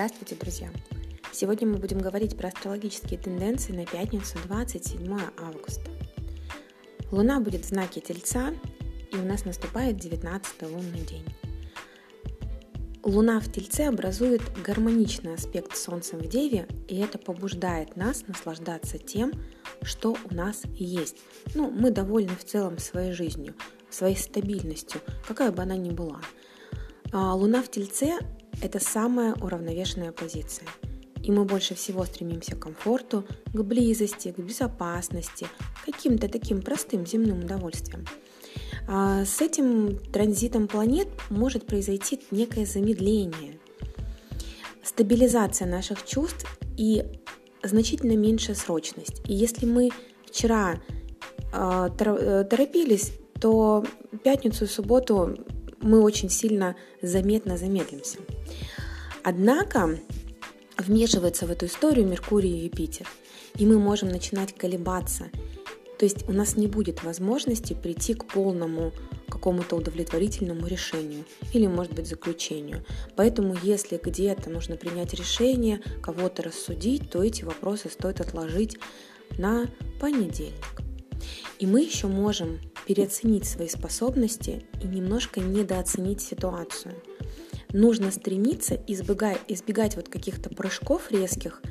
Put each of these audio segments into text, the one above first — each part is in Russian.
Здравствуйте, друзья! Сегодня мы будем говорить про астрологические тенденции на пятницу 27 августа. Луна будет в знаке Тельца, и у нас наступает 19 лунный день. Луна в Тельце образует гармоничный аспект с Солнцем в Деве, и это побуждает нас наслаждаться тем, что у нас есть. Ну, мы довольны в целом своей жизнью, своей стабильностью, какая бы она ни была. А Луна в Тельце – это самая уравновешенная позиция. И мы больше всего стремимся к комфорту, к близости, к безопасности, к каким-то таким простым земным удовольствиям. А с этим транзитом планет может произойти некое замедление, стабилизация наших чувств и значительно меньшая срочность. И если мы вчера а, э, торопились, то пятницу и субботу мы очень сильно заметно замедлимся. Однако вмешивается в эту историю Меркурий и Юпитер, и мы можем начинать колебаться. То есть у нас не будет возможности прийти к полному какому-то удовлетворительному решению или, может быть, заключению. Поэтому, если где-то нужно принять решение, кого-то рассудить, то эти вопросы стоит отложить на понедельник. И мы еще можем переоценить свои способности и немножко недооценить ситуацию. Нужно стремиться избегать, избегать вот каких-то прыжков резких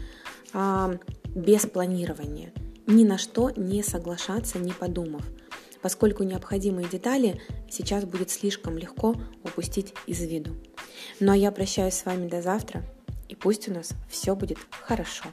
а, без планирования, ни на что не соглашаться, не подумав, поскольку необходимые детали сейчас будет слишком легко упустить из виду. Ну а я прощаюсь с вами до завтра, и пусть у нас все будет хорошо.